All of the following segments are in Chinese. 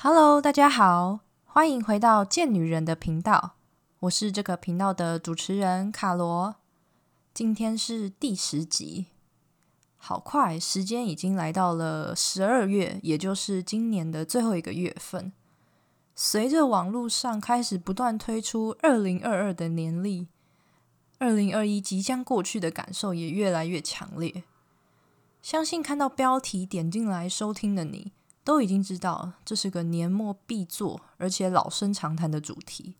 Hello，大家好，欢迎回到贱女人的频道，我是这个频道的主持人卡罗。今天是第十集，好快，时间已经来到了十二月，也就是今年的最后一个月份。随着网络上开始不断推出二零二二的年历，二零二一即将过去的感受也越来越强烈。相信看到标题点进来收听的你。都已经知道这是个年末必做而且老生常谈的主题，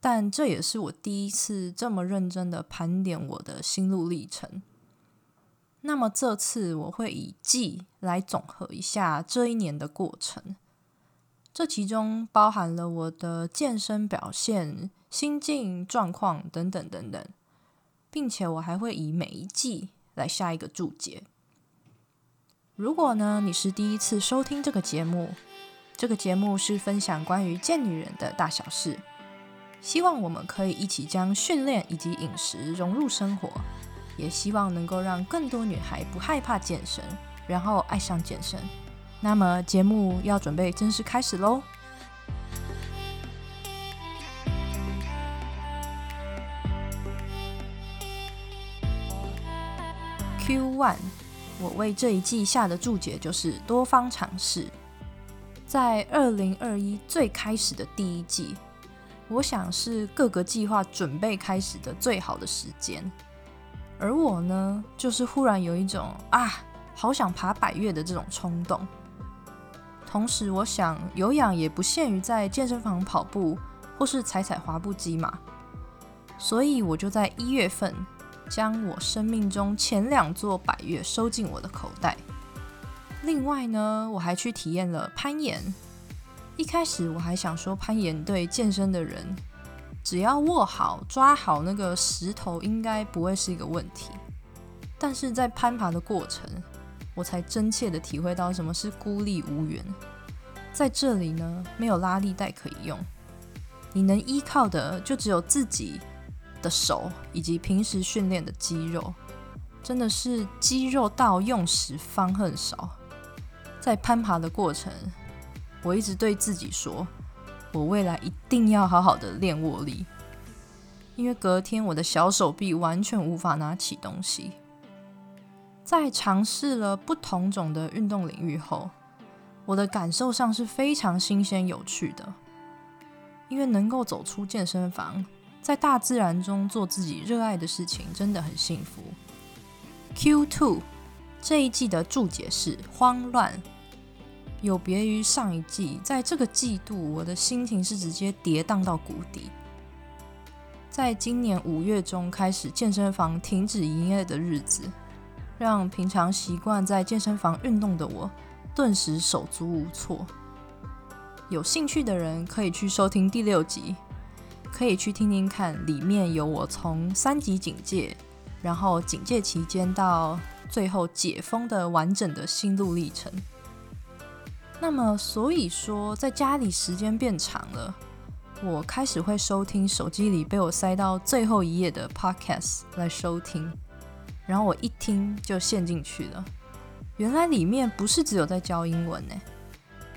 但这也是我第一次这么认真的盘点我的心路历程。那么这次我会以季来总和一下这一年的过程，这其中包含了我的健身表现、心境状况等等等等，并且我还会以每一季来下一个注解。如果呢，你是第一次收听这个节目，这个节目是分享关于健女人的大小事，希望我们可以一起将训练以及饮食融入生活，也希望能够让更多女孩不害怕健身，然后爱上健身。那么节目要准备正式开始喽！Q One。我为这一季下的注解就是多方尝试。在二零二一最开始的第一季，我想是各个计划准备开始的最好的时间。而我呢，就是忽然有一种啊，好想爬百越的这种冲动。同时，我想有氧也不限于在健身房跑步或是踩踩滑步机嘛，所以我就在一月份。将我生命中前两座百越收进我的口袋。另外呢，我还去体验了攀岩。一开始我还想说，攀岩对健身的人，只要握好、抓好那个石头，应该不会是一个问题。但是在攀爬的过程，我才真切的体会到什么是孤立无援。在这里呢，没有拉力带可以用，你能依靠的就只有自己。的手以及平时训练的肌肉，真的是肌肉到用时方恨少。在攀爬的过程，我一直对自己说，我未来一定要好好的练握力，因为隔天我的小手臂完全无法拿起东西。在尝试了不同种的运动领域后，我的感受上是非常新鲜有趣的，因为能够走出健身房。在大自然中做自己热爱的事情，真的很幸福。Q two 这一季的注解是慌乱，有别于上一季，在这个季度我的心情是直接跌宕到谷底。在今年五月中开始健身房停止营业的日子，让平常习惯在健身房运动的我顿时手足无措。有兴趣的人可以去收听第六集。可以去听听看，里面有我从三级警戒，然后警戒期间到最后解封的完整的心路历程。那么，所以说在家里时间变长了，我开始会收听手机里被我塞到最后一页的 Podcast 来收听，然后我一听就陷进去了。原来里面不是只有在教英文呢，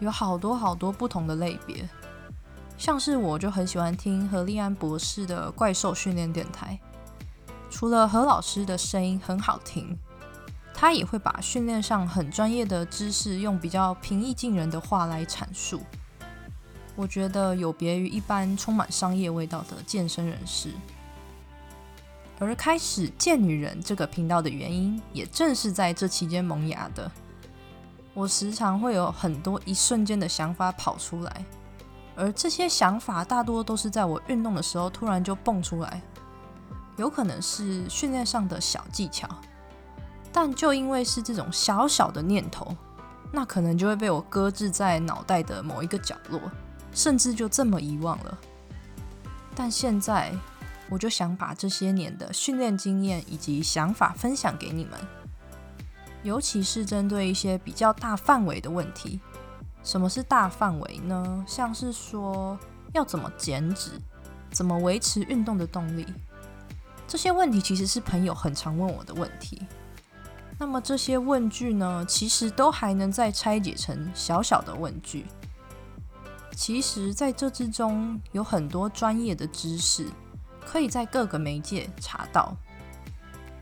有好多好多不同的类别。像是我就很喜欢听何立安博士的怪兽训练电台，除了何老师的声音很好听，他也会把训练上很专业的知识用比较平易近人的话来阐述。我觉得有别于一般充满商业味道的健身人士。而开始健女人这个频道的原因，也正是在这期间萌芽的。我时常会有很多一瞬间的想法跑出来。而这些想法大多都是在我运动的时候突然就蹦出来，有可能是训练上的小技巧，但就因为是这种小小的念头，那可能就会被我搁置在脑袋的某一个角落，甚至就这么遗忘了。但现在，我就想把这些年的训练经验以及想法分享给你们，尤其是针对一些比较大范围的问题。什么是大范围呢？像是说要怎么减脂，怎么维持运动的动力，这些问题其实是朋友很常问我的问题。那么这些问句呢，其实都还能再拆解成小小的问句，其实在这之中有很多专业的知识，可以在各个媒介查到。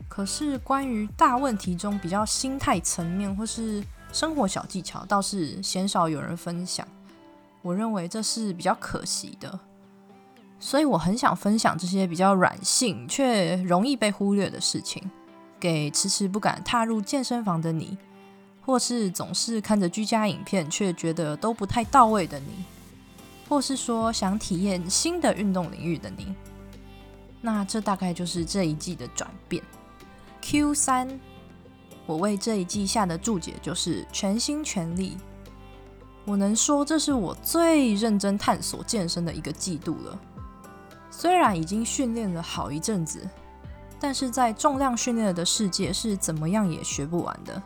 可是关于大问题中比较心态层面或是生活小技巧，倒是鲜少有人分享。我认为这是比较可惜的，所以我很想分享这些比较软性却容易被忽略的事情，给迟迟不敢踏入健身房的你，或是总是看着居家影片却觉得都不太到位的你，或是说想体验新的运动领域的你。那这大概就是这一季的转变。Q 三，我为这一季下的注解就是全心全力。我能说这是我最认真探索健身的一个季度了。虽然已经训练了好一阵子，但是在重量训练的世界是怎么样也学不完的。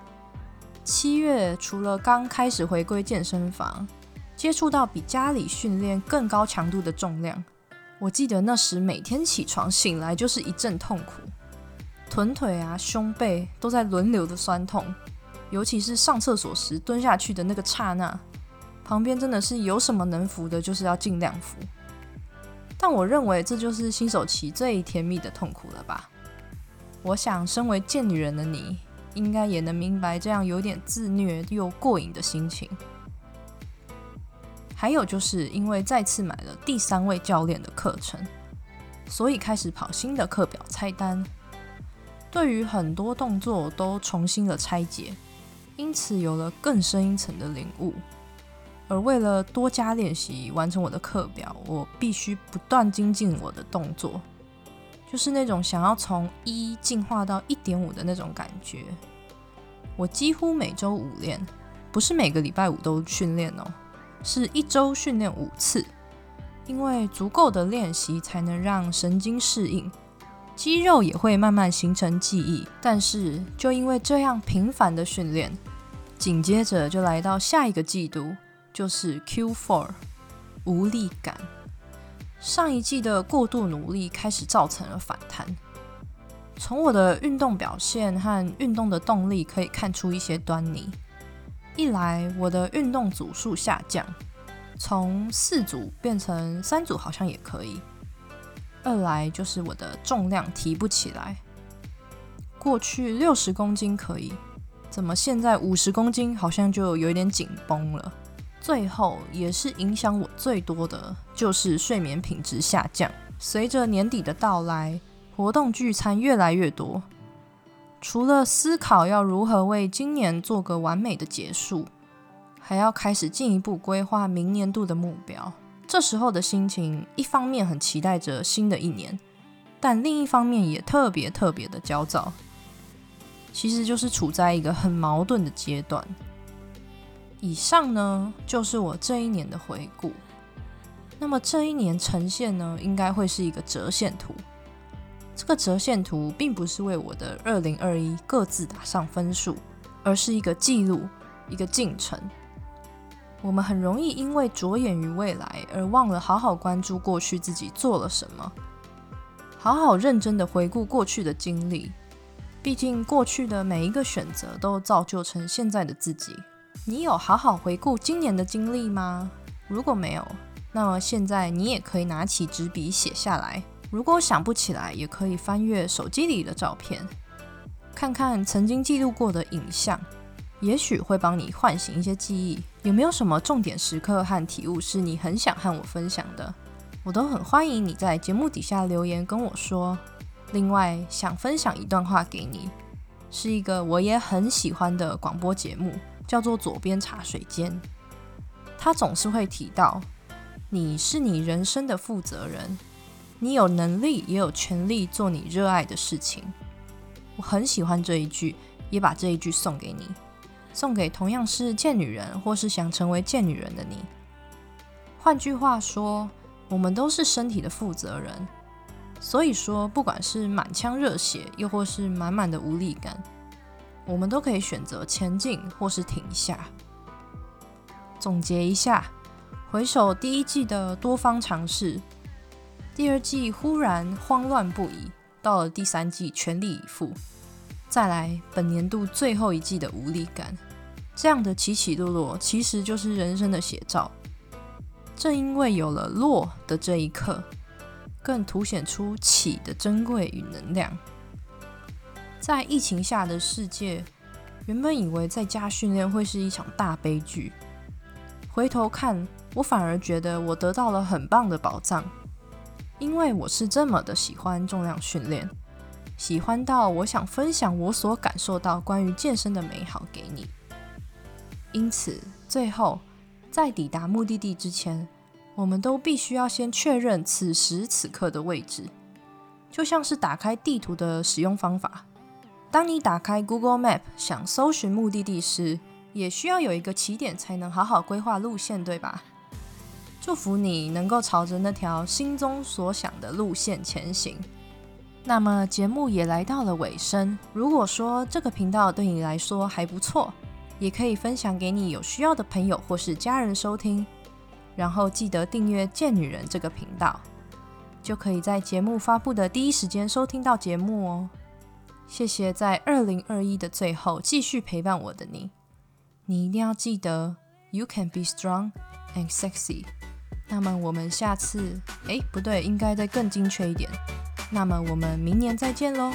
七月除了刚开始回归健身房，接触到比家里训练更高强度的重量，我记得那时每天起床醒来就是一阵痛苦。臀腿啊、胸背都在轮流的酸痛，尤其是上厕所时蹲下去的那个刹那，旁边真的是有什么能扶的，就是要尽量扶。但我认为这就是新手期最甜蜜的痛苦了吧？我想，身为贱女人的你，应该也能明白这样有点自虐又过瘾的心情。还有就是因为再次买了第三位教练的课程，所以开始跑新的课表菜单。对于很多动作都重新的拆解，因此有了更深一层的领悟。而为了多加练习完成我的课表，我必须不断精进我的动作，就是那种想要从一进化到一点五的那种感觉。我几乎每周五练，不是每个礼拜五都训练哦，是一周训练五次，因为足够的练习才能让神经适应。肌肉也会慢慢形成记忆，但是就因为这样频繁的训练，紧接着就来到下一个季度，就是 Q4，无力感。上一季的过度努力开始造成了反弹。从我的运动表现和运动的动力可以看出一些端倪。一来，我的运动组数下降，从四组变成三组，好像也可以。二来就是我的重量提不起来，过去六十公斤可以，怎么现在五十公斤好像就有点紧绷了。最后也是影响我最多的就是睡眠品质下降。随着年底的到来，活动聚餐越来越多，除了思考要如何为今年做个完美的结束，还要开始进一步规划明年度的目标。这时候的心情，一方面很期待着新的一年，但另一方面也特别特别的焦躁。其实就是处在一个很矛盾的阶段。以上呢，就是我这一年的回顾。那么这一年呈现呢，应该会是一个折线图。这个折线图并不是为我的二零二一各自打上分数，而是一个记录，一个进程。我们很容易因为着眼于未来而忘了好好关注过去自己做了什么，好好认真的回顾过去的经历。毕竟过去的每一个选择都造就成现在的自己。你有好好回顾今年的经历吗？如果没有，那么现在你也可以拿起纸笔写下来。如果想不起来，也可以翻阅手机里的照片，看看曾经记录过的影像。也许会帮你唤醒一些记忆。有没有什么重点时刻和体悟是你很想和我分享的？我都很欢迎你在节目底下留言跟我说。另外，想分享一段话给你，是一个我也很喜欢的广播节目，叫做《左边茶水间》。他总是会提到，你是你人生的负责人，你有能力也有权利做你热爱的事情。我很喜欢这一句，也把这一句送给你。送给同样是贱女人，或是想成为贱女人的你。换句话说，我们都是身体的负责人。所以说，不管是满腔热血，又或是满满的无力感，我们都可以选择前进，或是停下。总结一下，回首第一季的多方尝试，第二季忽然慌乱不已，到了第三季全力以赴。再来，本年度最后一季的无力感，这样的起起落落，其实就是人生的写照。正因为有了落的这一刻，更凸显出起的珍贵与能量。在疫情下的世界，原本以为在家训练会是一场大悲剧，回头看，我反而觉得我得到了很棒的宝藏，因为我是这么的喜欢重量训练，喜欢到我想分享我所感受到关于健身的美好给你。因此，最后。在抵达目的地之前，我们都必须要先确认此时此刻的位置，就像是打开地图的使用方法。当你打开 Google Map 想搜寻目的地时，也需要有一个起点才能好好规划路线，对吧？祝福你能够朝着那条心中所想的路线前行。那么节目也来到了尾声。如果说这个频道对你来说还不错，也可以分享给你有需要的朋友或是家人收听，然后记得订阅“贱女人”这个频道，就可以在节目发布的第一时间收听到节目哦。谢谢在二零二一的最后继续陪伴我的你，你一定要记得，You can be strong and sexy。那么我们下次，哎，不对，应该再更精确一点。那么我们明年再见喽。